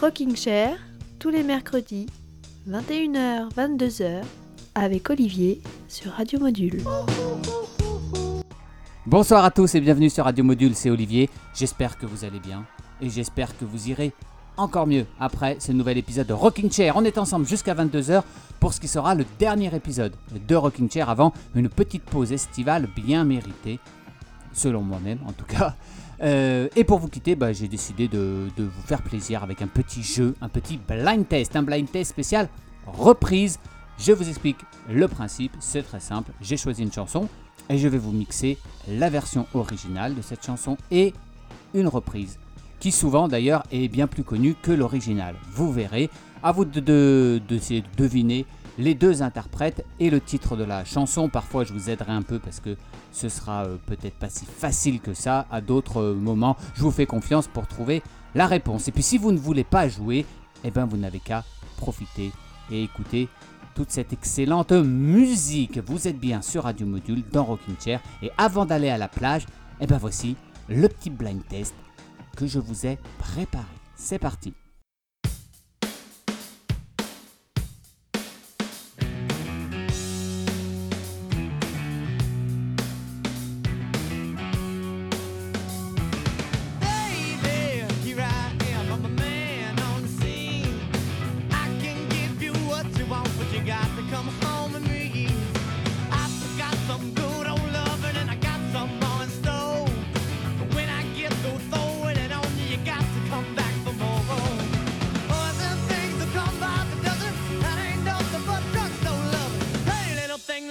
Rocking Chair, tous les mercredis, 21h, 22h, avec Olivier sur Radio Module. Bonsoir à tous et bienvenue sur Radio Module, c'est Olivier. J'espère que vous allez bien et j'espère que vous irez encore mieux après ce nouvel épisode de Rocking Chair. On est ensemble jusqu'à 22h pour ce qui sera le dernier épisode de Rocking Chair avant une petite pause estivale bien méritée, selon moi-même en tout cas. Euh, et pour vous quitter, bah, j'ai décidé de, vous faire plaisir avec un petit jeu, un petit blind test, un blind test spécial reprise. Je vous explique le principe, c'est très simple. J'ai choisi une chanson et je vais vous mixer la version originale de cette chanson et une reprise qui souvent d'ailleurs est bien plus connue que l'original. Vous verrez, à vous de, de, de- de deviner les deux interprètes et le titre de la chanson. Parfois je vous aiderai un peu parce que ce sera euh, peut-être pas si facile que ça. À d'autres euh, moments, je vous fais confiance pour trouver la réponse. Et puis si vous ne voulez pas jouer, eh ben vous n'avez qu'à profiter et écouter toute cette excellente musique. Vous êtes bien sur Radio Module dans Rocking Chair. Et avant d'aller à la plage, eh ben voici le petit blind test que je vous ai préparé. C'est parti.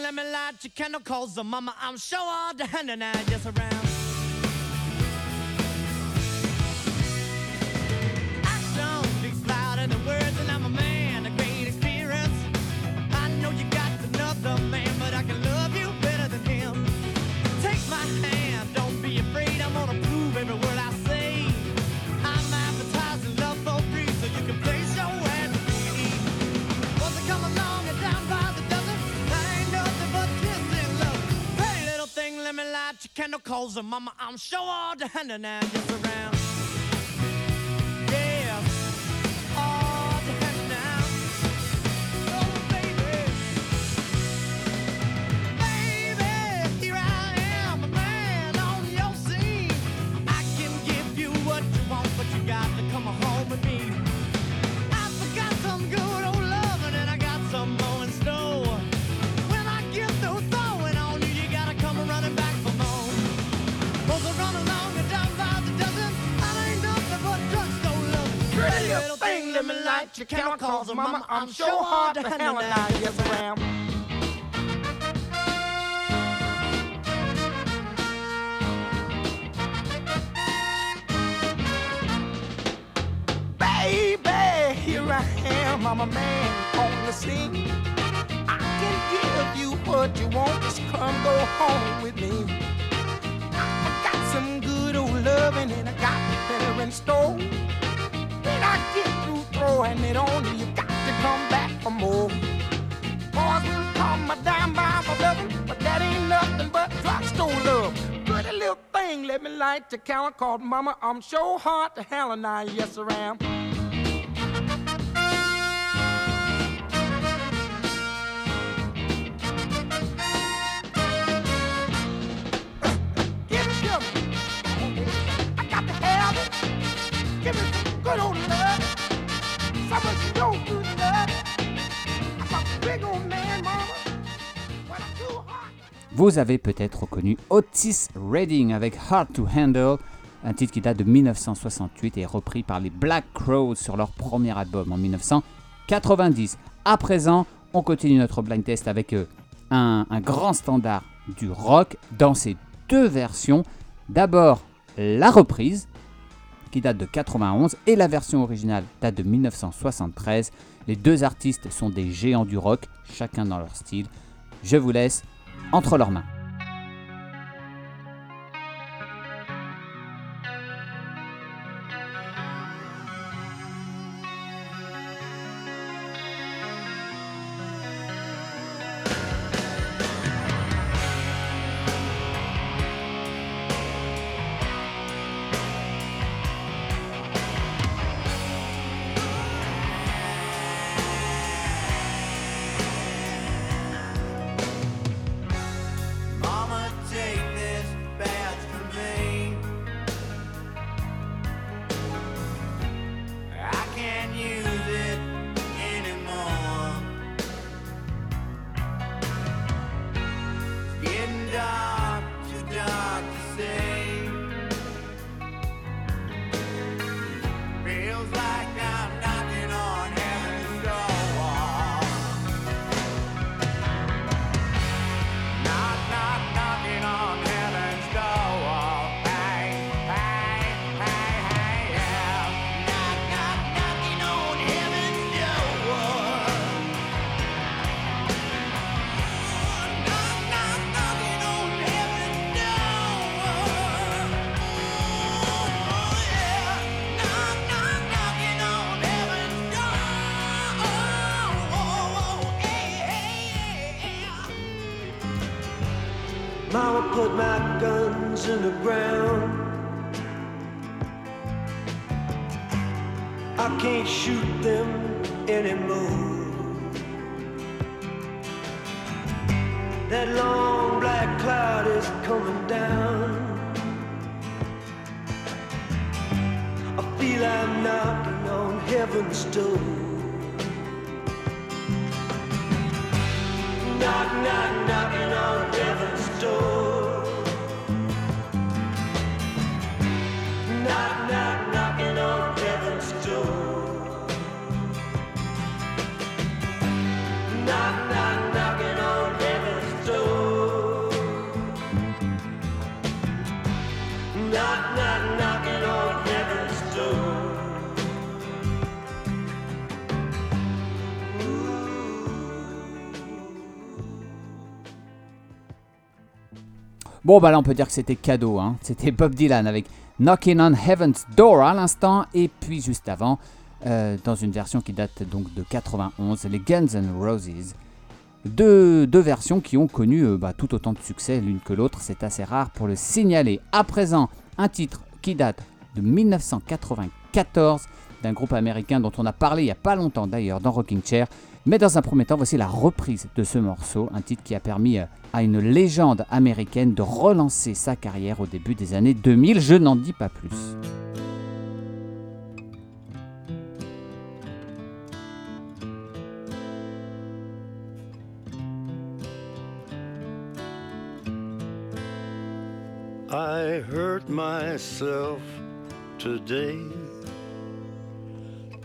Let me light your candle, cause the mama, I'm sure all the hand and I just around. Your candle, cause mama, I'm sure all the hand and just light your candle, cause mama, I'm sure hard to handle now. Yes, I am. Baby, here I am, I'm a man on the scene. I can give you what you want, just come go home with me. I got some good old loving and I got better in store. When I get through throwing it on you, got to come back for more. Boys will call my dime by for loving, but that ain't nothing but drugstore love. Pretty little thing, let me light your counter called Mama. I'm sure hard to hell and I, yes, I am. Give me some good old Vous avez peut-être reconnu Otis Redding avec Hard to Handle, un titre qui date de 1968 et repris par les Black Crowes sur leur premier album en 1990. À présent, on continue notre blind test avec euh, un, un grand standard du rock dans ses deux versions. D'abord la reprise date de 91 et la version originale date de 1973. Les deux artistes sont des géants du rock, chacun dans leur style. Je vous laisse entre leurs mains. Guns in the ground. I can't shoot them anymore. Bon, bah là, on peut dire que c'était cadeau. Hein. C'était Bob Dylan avec Knocking on Heaven's Door à l'instant. Et puis, juste avant, euh, dans une version qui date donc de 91, les Guns N' Roses. Deux, versions qui ont connu euh, bah, tout autant de succès l'une que l'autre. C'est assez rare pour le signaler. À présent, un titre qui date de 1994 d'un groupe américain dont on a parlé il n'y a pas longtemps d'ailleurs dans Rocking Chair. Mais dans un premier temps, voici la reprise de ce morceau, un titre qui a permis euh, à une légende américaine de relancer sa carrière au début des années 2000. Je n'en dis pas plus.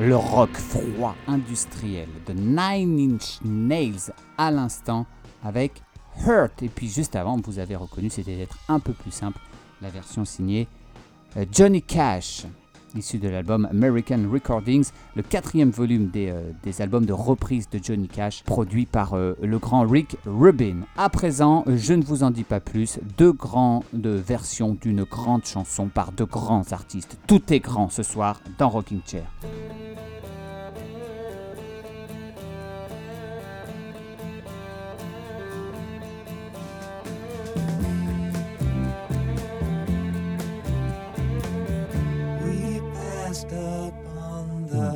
le rock froid industriel de Nine Inch Nails à l'instant avec Hurt. Et puis juste avant, vous avez reconnu, c'était d'être un peu plus simple, la version signée euh, Johnny Cash, issu de l'album American Recordings, le quatrième volume des, euh, albums de reprise de Johnny Cash, produit par euh, le grand Rick Rubin. À présent, je ne vous en dis pas plus, deux grandes versions d'une grande chanson par de grands artistes. Tout est grand ce soir dans Rocking Chair.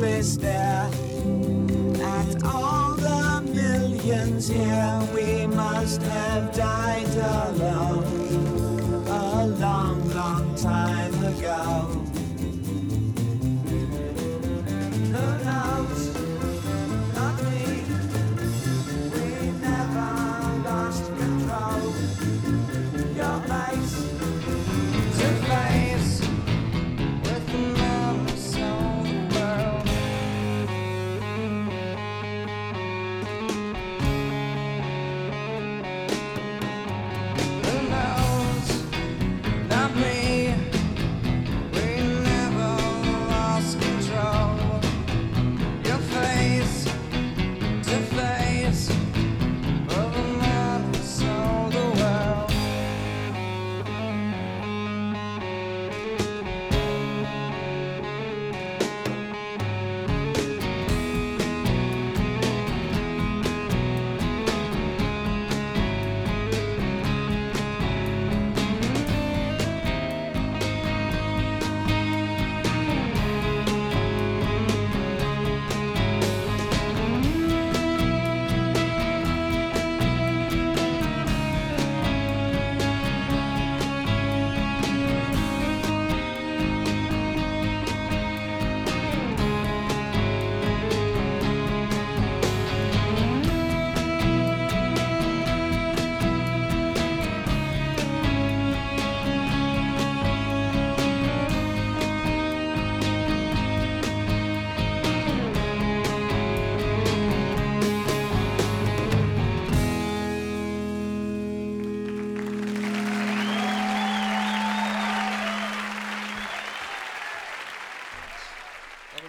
restless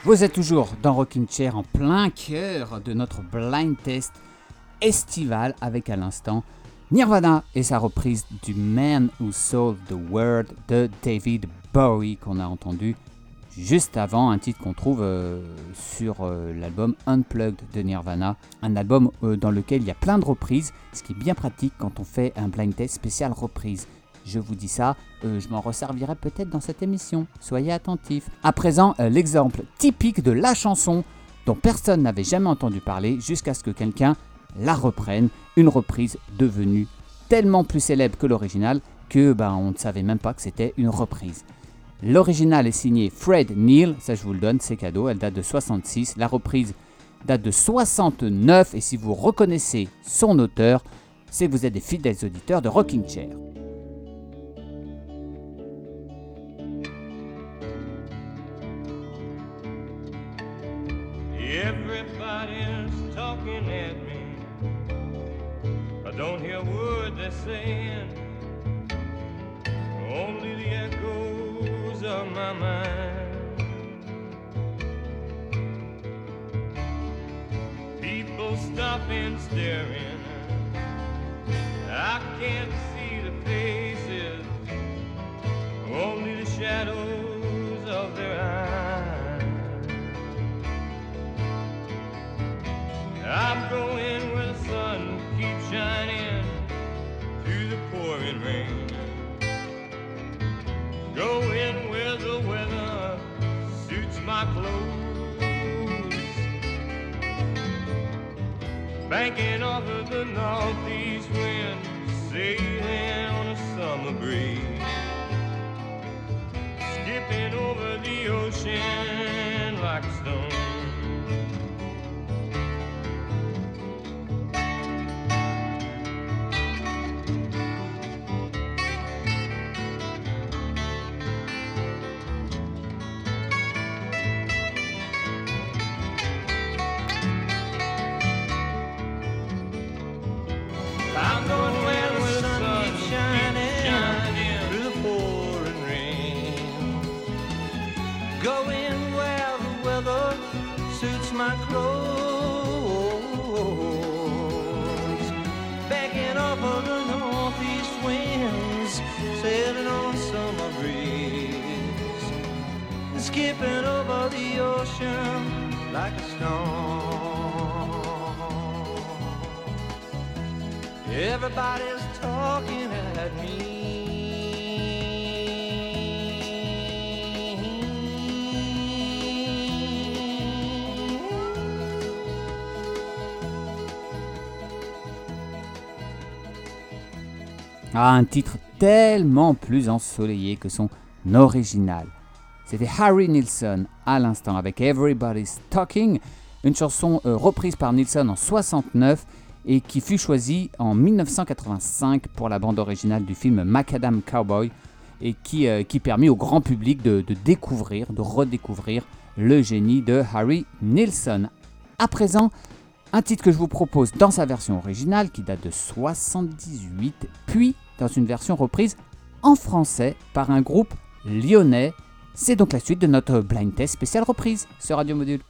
Vous êtes toujours dans Rocking Chair en plein cœur de notre blind test estival avec à l'instant Nirvana et sa reprise du Man Who Sold the World de David Bowie qu'on a entendu juste avant, un titre qu'on trouve euh, sur euh, l'album Unplugged de Nirvana, un album euh, dans lequel il y a plein de reprises, ce qui est bien pratique quand on fait un blind test spécial reprise. Je vous dis ça, euh, je m'en resservirai peut-être dans cette émission. Soyez attentifs. À présent, euh, l'exemple typique de la chanson dont personne n'avait jamais entendu parler jusqu'à ce que quelqu'un la reprenne. Une reprise devenue tellement plus célèbre que l'original que ben, on ne savait même pas que c'était une reprise. L'original est signé Fred Neil, ça je vous le donne, c'est cadeau, elle date de 66. La reprise date de 69 et si vous reconnaissez son auteur, c'est que vous êtes des fidèles auditeurs de Rocking Chair. Everybody's talking at me. I don't hear a word they're saying. Only the echoes of my mind. People stop stopping, staring. I can't see the faces, Banking off of the northeast wind, sailing on a summer breeze. Skipping over the ocean like a stone. Ah, un titre tellement plus ensoleillé que son original. C'était Harry Nilsson à l'instant avec Everybody's Talking, une chanson euh, reprise par Nilsson en 69 et qui fut choisie en 1985 pour la bande originale du film Macadam Cowboy et qui, euh, qui permit au grand public de, de découvrir, de redécouvrir le génie de Harry Nilsson. À présent, un titre que je vous propose dans sa version originale qui date de 78, puis dans une version reprise en français par un groupe lyonnais. C'est donc la suite de notre blind test spécial reprise sur Radio Module.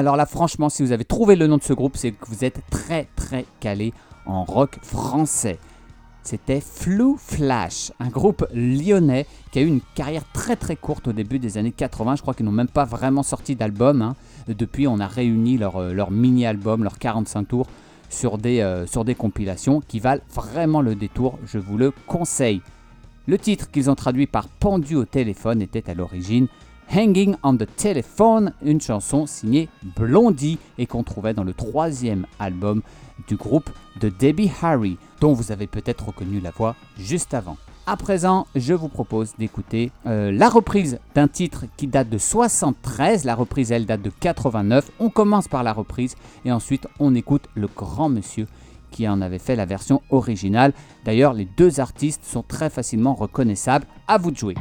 Alors là, franchement, si vous avez trouvé le nom de ce groupe, c'est que vous êtes très très calé en rock français. C'était Flou Flash, un groupe lyonnais qui a eu une carrière très très courte au début des années 80. Je crois qu'ils n'ont même pas vraiment sorti d'album. hein. Depuis, on a réuni leur, euh, mini-album, leurs 45 tours, euh, sur des compilations qui valent vraiment le détour. Je vous le conseille. Le titre qu'ils ont traduit par Pendu au téléphone était à l'origine Hanging on the Telephone, une chanson signée Blondie et qu'on trouvait dans le troisième album du groupe de Debbie Harry, dont vous avez peut-être reconnu la voix juste avant. À présent, je vous propose d'écouter euh, la reprise d'un titre qui date de 73. La reprise, elle, date de 89. On commence par la reprise et ensuite on écoute le grand monsieur qui en avait fait la version originale. D'ailleurs, les deux artistes sont très facilement reconnaissables. À vous de jouer.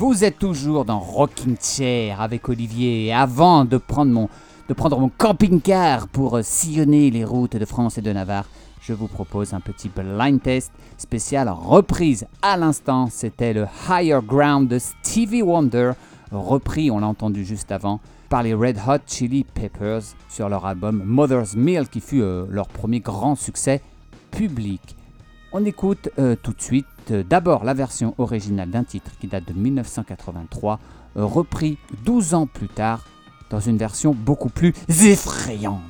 Vous êtes toujours dans Rocking Chair avec Olivier avant de prendre mon, de prendre mon camping-car pour euh, sillonner les routes de France et de Navarre, je vous propose un petit blind test spécial reprise à l'instant. C'était le Higher Ground de Stevie Wonder, repris, on l'a entendu juste avant, par les Red Hot Chili Peppers sur leur album Mother's Meal qui fut euh, leur premier grand succès public. On écoute euh, tout de suite euh, d'abord la version originale d'un titre qui date de 1983, euh, repris 12 ans plus tard dans une version beaucoup plus effrayante.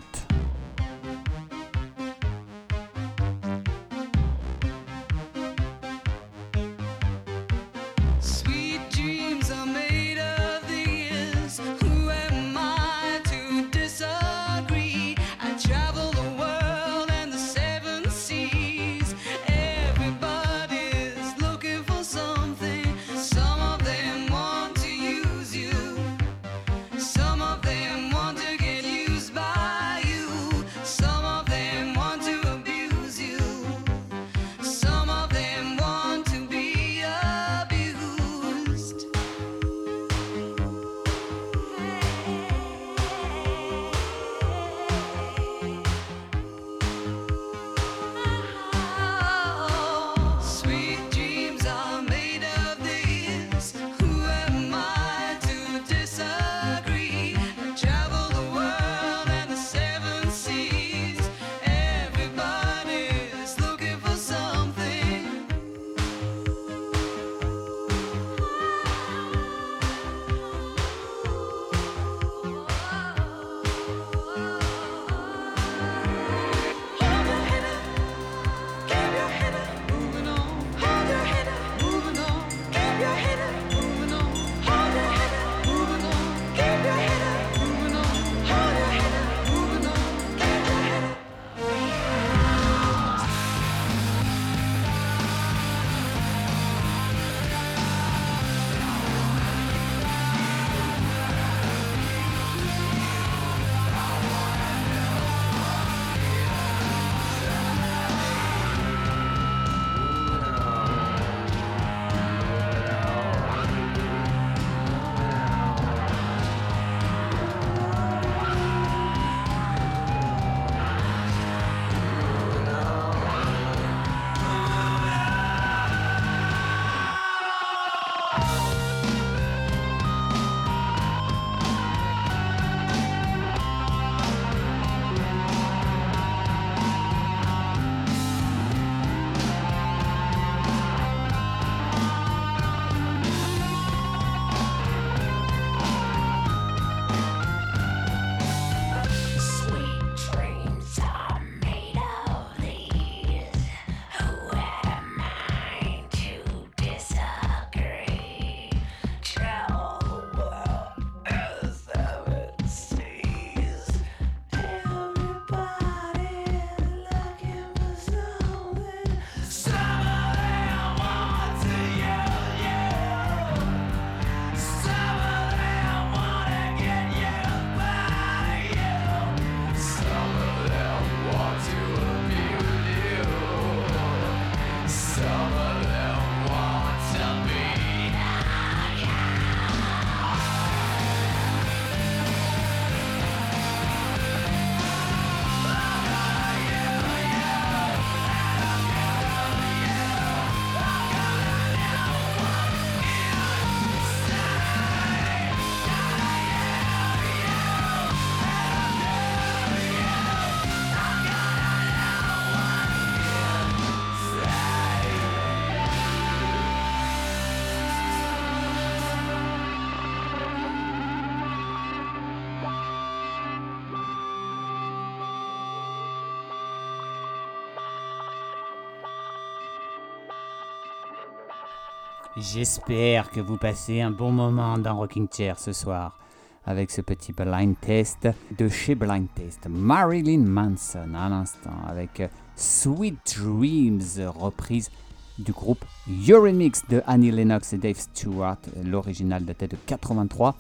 J'espère que vous passez un bon moment dans Rocking Chair ce soir avec ce petit blind test de chez Blind Test. Marilyn Manson à l'instant avec Sweet Dreams reprise du groupe Eurythmics de Annie Lennox et Dave Stewart. L'original datait de 83.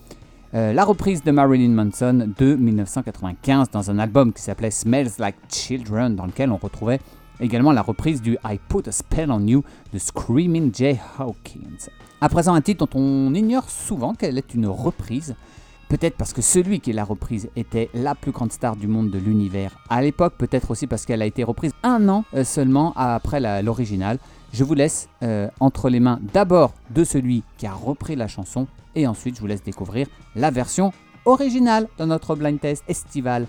Euh, la reprise de Marilyn Manson de 1995 dans un album qui s'appelait Smells Like Children dans lequel on retrouvait également la reprise du I Put a Spell on You de Screaming Jay Hawkins. À présent un titre dont on ignore souvent qu'elle est une reprise Peut-être parce que celui qui l'a reprise était la plus grande star du monde de l'univers à l'époque, peut-être aussi parce qu'elle a été reprise un an euh, seulement après l'original. Je vous laisse euh, entre les mains d'abord de celui qui a repris la chanson et ensuite je vous laisse découvrir la version originale dans notre blind test estival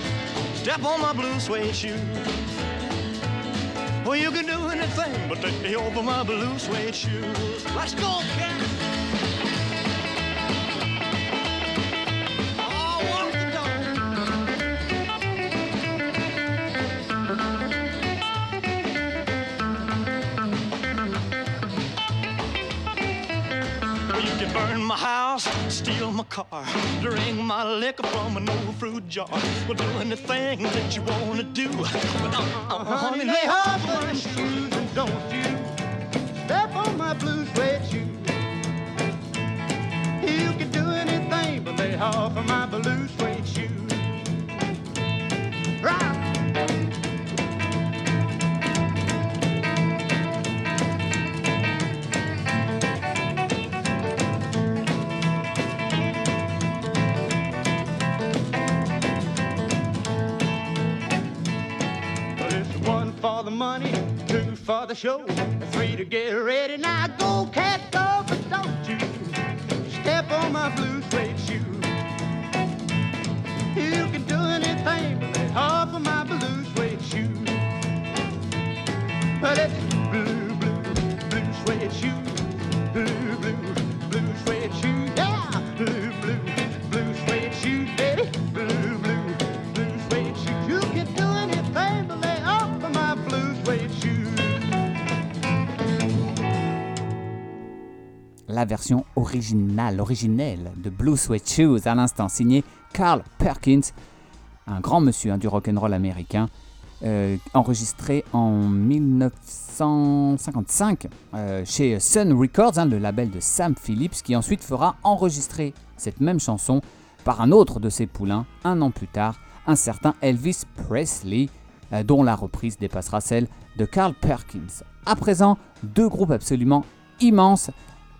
step on my blue suede shoe. Well, you can do anything but take me over my blue suede shoes. Let's go, cat. Oh, can burn my house, steal my car, drink my liquor from an old fruit jar. Well, do anything that you wanna do. But, uh, uh, honey, lay off my shoes and don't you step on my blue suede shoes. You can do anything but lay off of my blue suede shoes. Right. For the money, two for the show, three to get ready. Now go, cat, go, but don't you step on my blue suede shoe. You can do anything but lay off of my blue suede shoe. But it's blue, blue, blue suede shoe. Blue, blue, blue suede shoe. Yeah, blue, blue la version originale, originelle de Blue Sweat Shoes, à l'instant signé Carl Perkins, un grand monsieur hein, du rock'n'roll américain, euh, enregistré en 1955 euh, chez Sun Records, hein, le label de Sam Phillips, qui ensuite fera enregistrer cette même chanson par un autre de ses poulains un an plus tard, un certain Elvis Presley, euh, dont la reprise dépassera celle de Carl Perkins. À présent, deux groupes absolument immenses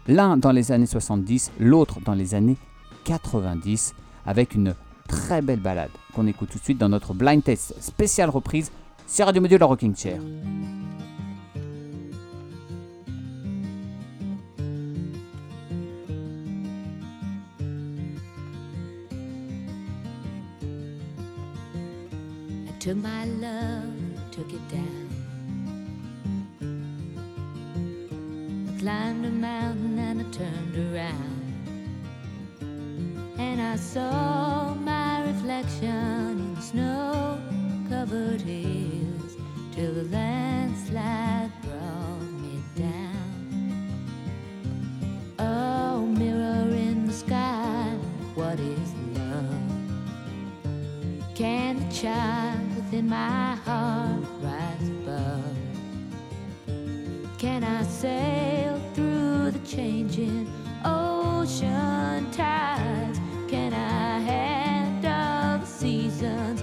l'un dans les années 70, l'autre dans les années 90, avec une très belle balade qu'on écoute tout de suite dans notre blind test spéciale reprise sur Radio Module la Rocking Chair. Climbed a mountain and I turned around. And I saw my reflection in the snow covered hills till the landslide brought me down. Oh, mirror in the sky, what is love? Can the child within my heart Can I sail through the changing ocean tides? Can I handle the seasons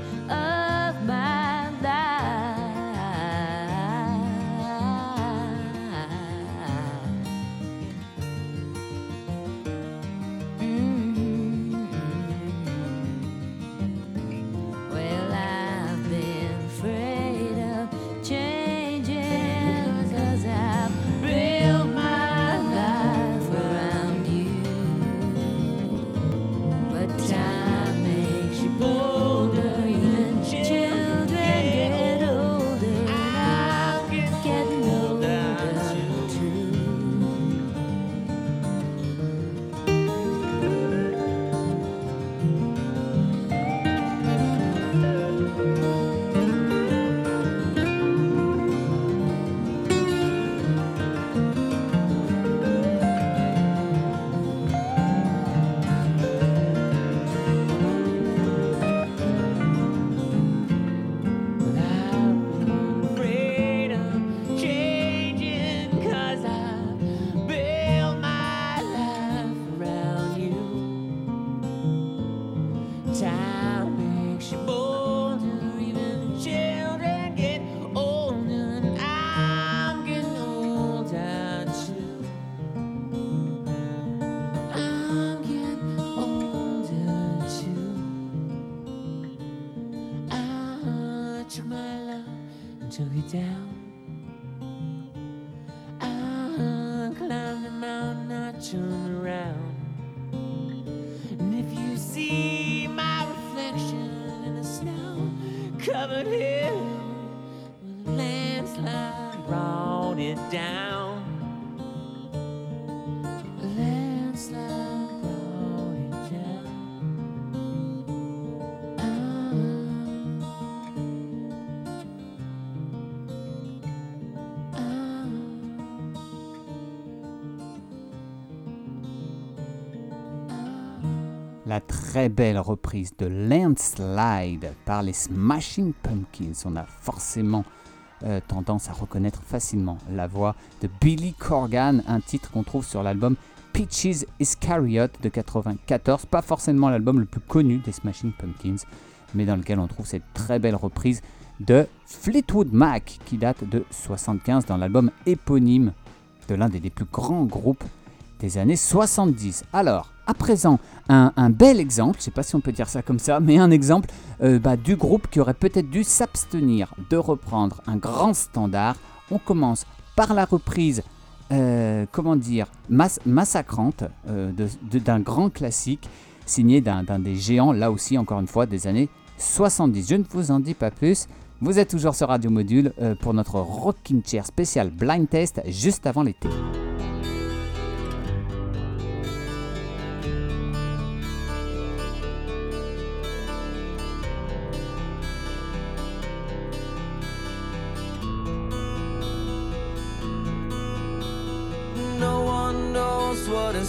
La très belle reprise de Landslide par les Smashing Pumpkins. On a forcément euh, tendance à reconnaître facilement la voix de Billy Corgan, un titre qu'on trouve sur l'album Peaches Iscariot de 94. Pas forcément l'album le plus connu des Smashing Pumpkins, mais dans lequel on trouve cette très belle reprise de Fleetwood Mac qui date de 75 dans l'album éponyme de l'un des, des plus grands groupes des années 70. Alors, à présent, un, bel exemple, je ne sais pas si on peut dire ça comme ça, mais un exemple euh, bah, du groupe qui aurait peut-être dû s'abstenir de reprendre un grand standard. On commence par la reprise, euh, comment dire, mas- massacrante euh, d'un grand classique signé d'un des géants, là aussi encore une fois, des années 70. Je ne vous en dis pas plus. Vous êtes toujours sur Radio Module pour notre Rocking Chair spécial Blind Test juste avant l'été.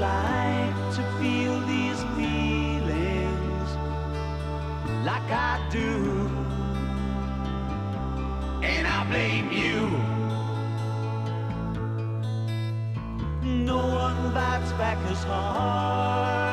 like to feel these feelings like I do. And I blame you. No one bites back as hard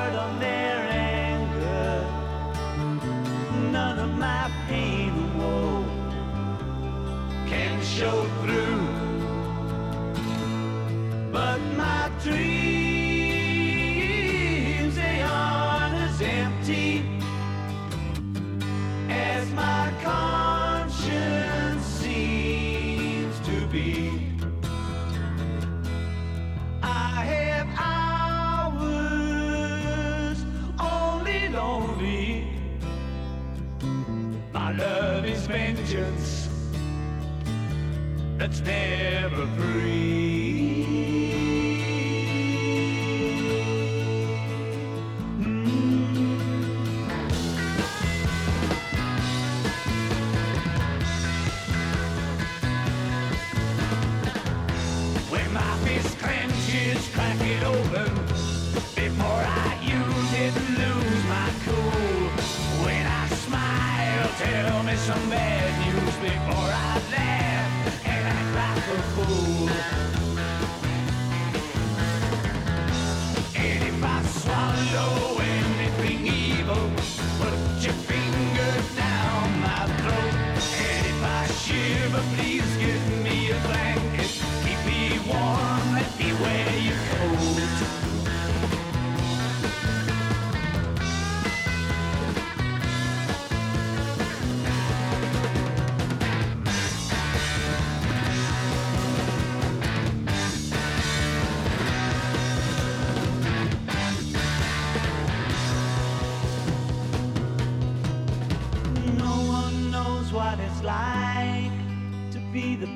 never free. Mm. When my fist clenches, crack it open before I use it lose my cool. When I smile, tell me some bad news before I laugh a fool.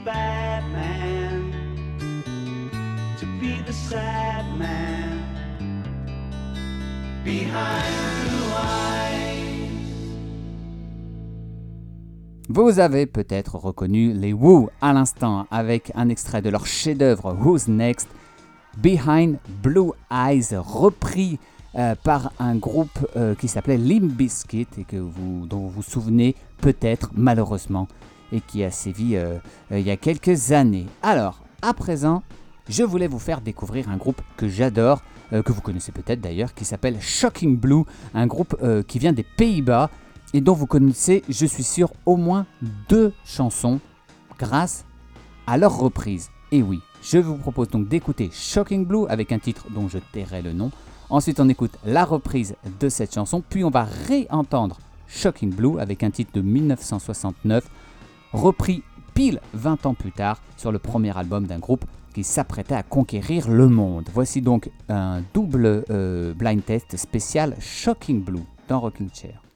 Vous avez peut-être reconnu les Who à l'instant avec un extrait de leur chef-d'œuvre Who's Next? Behind Blue Eyes, repris euh, par un groupe euh, qui s'appelait Limp et que dont vous vous souvenez peut-être malheureusement et qui a sévi euh, euh, il y a quelques années. Alors, à présent, je voulais vous faire découvrir un groupe que j'adore, euh, que vous connaissez peut-être d'ailleurs, qui s'appelle Shocking Blue, un groupe qui vient des Pays-Bas et dont vous connaissez, je suis sûr, au moins deux chansons grâce à leur reprise. Et oui, je vous propose donc d'écouter Shocking Blue avec un titre dont je tairai le nom. Ensuite, on écoute la reprise de cette chanson, puis on va réentendre Shocking Blue avec un titre de 1969, repris pile 20 ans plus tard sur le premier album d'un groupe qui s'apprêtait à conquérir le monde. Voici donc un double euh, blind test spécial Shocking Blue dans Rocking Chair.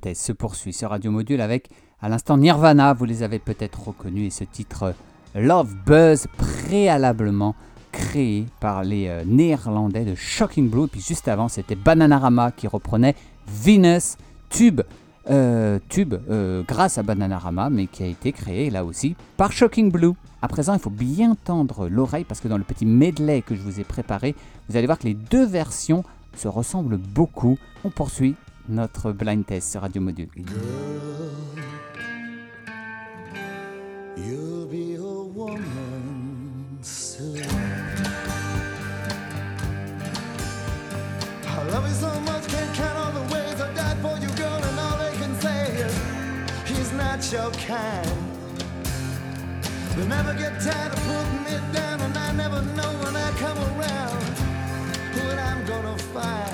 Test se poursuit sur Radio Module avec à l'instant Nirvana, vous les avez peut-être reconnus, et ce titre Love Buzz préalablement créé par les euh, néerlandais de Shocking Blue. Puis juste avant, c'était Bananarama qui reprenait Venus, tube, euh, tube euh, grâce à Bananarama, mais qui a été créé là aussi par Shocking Blue. À présent, il faut bien tendre l'oreille parce que dans le petit medley que je vous ai préparé, vous allez voir que les deux versions se ressemblent beaucoup. On poursuit notre blind test Radio Module. Your kind. Never get tired of putting it down, and I never know when I come around I'm gonna find.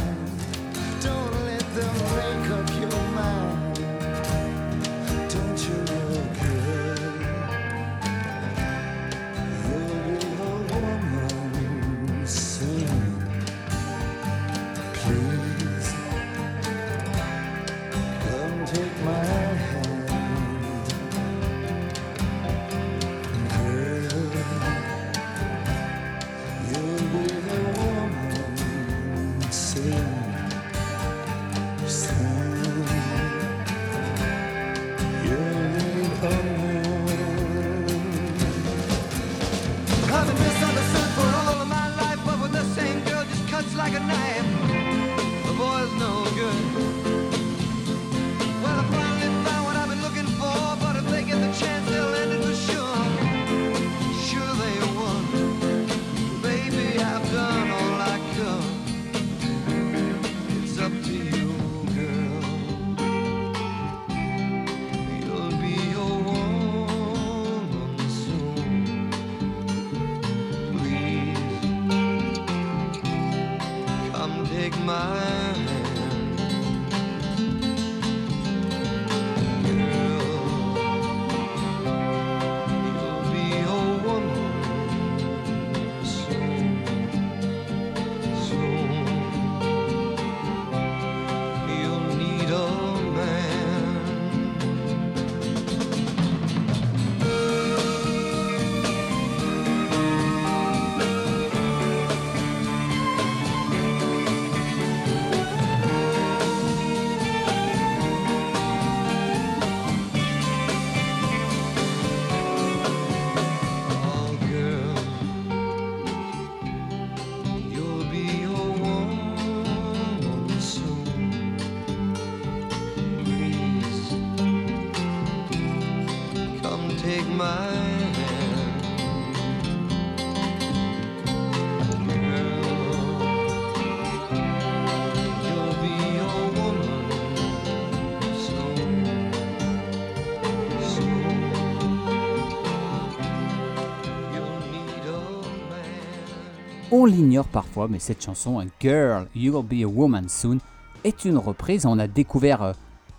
On l'ignore parfois, mais cette chanson, Girl, You'll Be a Woman Soon, est une reprise. On a découvert,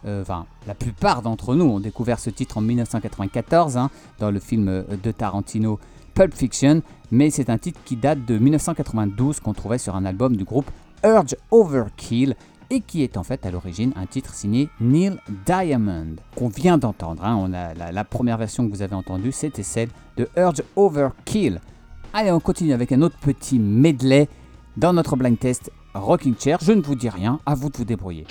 euh, enfin, la plupart d'entre nous ont découvert ce titre en 1994 hein, dans le film euh, de Tarantino Pulp Fiction, mais c'est un titre qui date de 1992 qu'on trouvait sur un album du groupe Urge Overkill et qui est en fait à l'origine un titre signé Neil Diamond, qu'on vient d'entendre. hein. On a, la, la première version que vous avez entendue, c'était celle de Urge Overkill. Allez, on continue avec un autre petit medley dans notre blind test Rocking Chair. Je ne vous dis rien, à vous de vous débrouiller.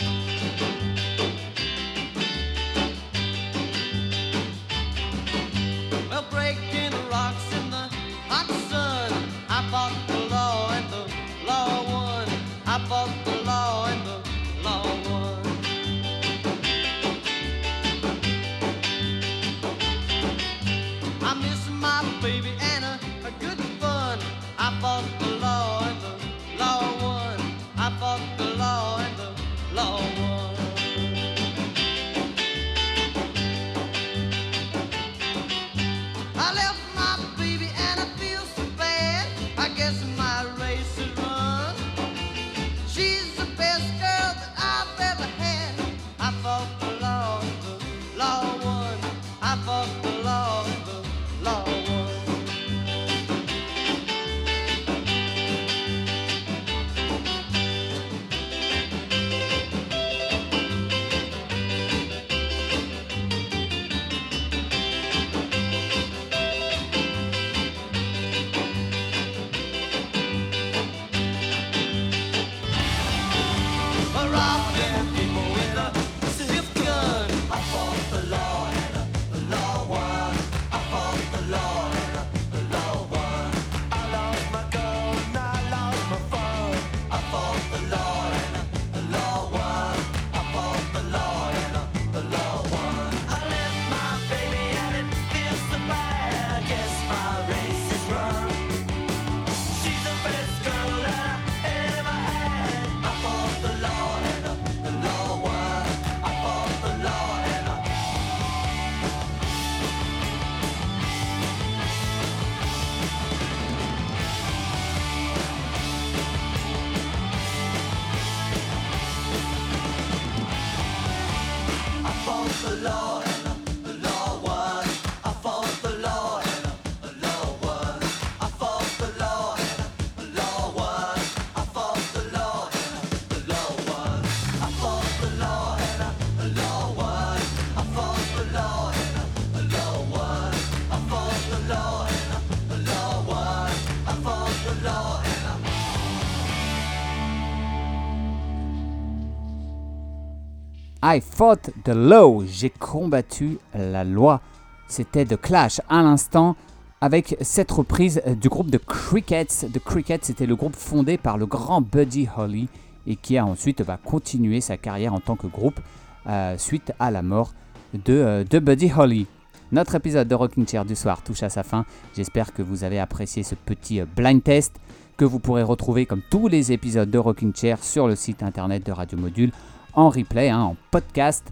I fought the law, j'ai combattu la loi. C'était The Clash à l'instant avec cette reprise du groupe The Crickets. The Crickets, c'était le groupe fondé par le grand Buddy Holly et qui a ensuite bah, continué sa carrière en tant que groupe euh, suite à la mort de, euh, de Buddy Holly. Notre épisode de Rocking Chair du soir touche à sa fin. J'espère que vous avez apprécié ce petit euh, blind test que vous pourrez retrouver comme tous les épisodes de Rocking Chair sur le site internet de Radio Module en replay, hein, en podcast.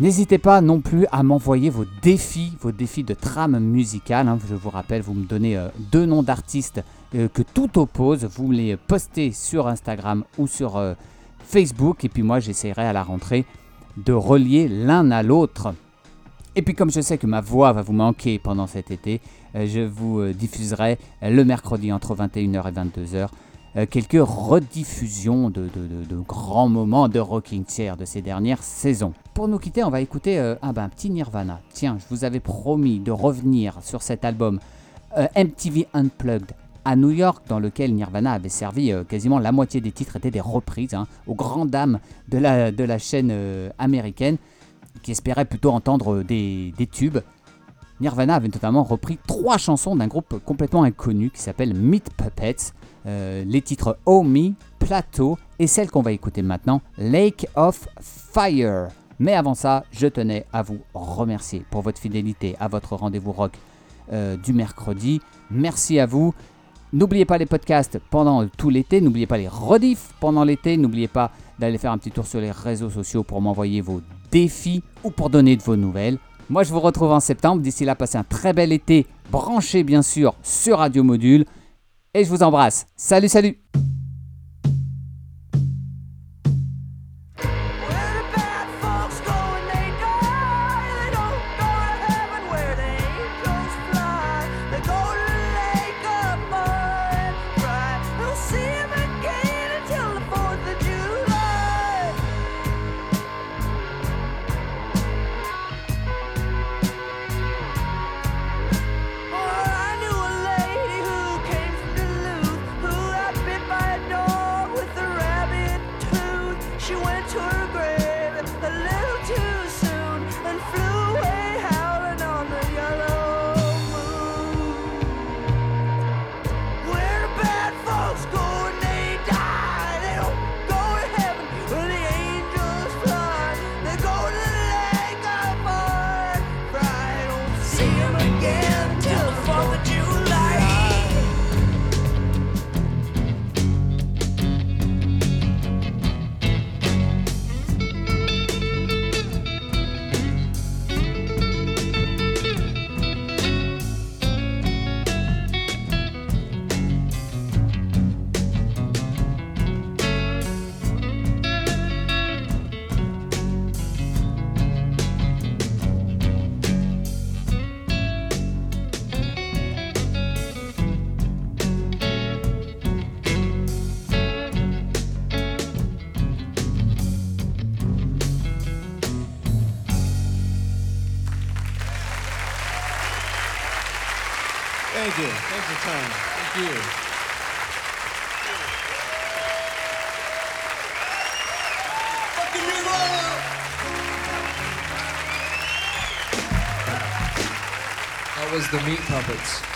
N'hésitez pas non plus à m'envoyer vos défis, vos défis de trame musicale. hein. Je vous rappelle, vous me donnez euh, deux noms d'artistes euh, que tout oppose. Vous les postez sur Instagram ou sur euh, Facebook. Et puis moi, j'essaierai à la rentrée de relier l'un à l'autre. Et puis comme je sais que ma voix va vous manquer pendant cet été, je vous diffuserai le mercredi entre 21h et 22h euh, quelques rediffusions de, grands moments de Rocking Chair de ces dernières saisons. Pour nous quitter, on va écouter euh, ah ben, un petit Nirvana. Tiens, je vous avais promis de revenir sur cet album euh, MTV Unplugged à New York, dans lequel Nirvana avait servi euh, quasiment la moitié des titres étaient des reprises, hein, aux grandes dames de la, chaîne euh, américaine, qui espéraient plutôt entendre euh, des, des tubes. Nirvana avait notamment repris trois chansons d'un groupe complètement inconnu qui s'appelle Meat Puppets. Euh, les titres Oh Plateau et celle qu'on va écouter maintenant, Lake of Fire. Mais avant ça, je tenais à vous remercier pour votre fidélité à votre rendez-vous rock euh, du mercredi. Merci à vous. N'oubliez pas les podcasts pendant tout l'été, n'oubliez pas les rediffs pendant l'été, n'oubliez pas d'aller faire un petit tour sur les réseaux sociaux pour m'envoyer vos défis ou pour donner de vos nouvelles. Moi, je vous retrouve en septembre. D'ici là, passez un très bel été, branché bien sûr sur Radio Module. Et je vous embrasse. Salut, salut the Meat Puppets.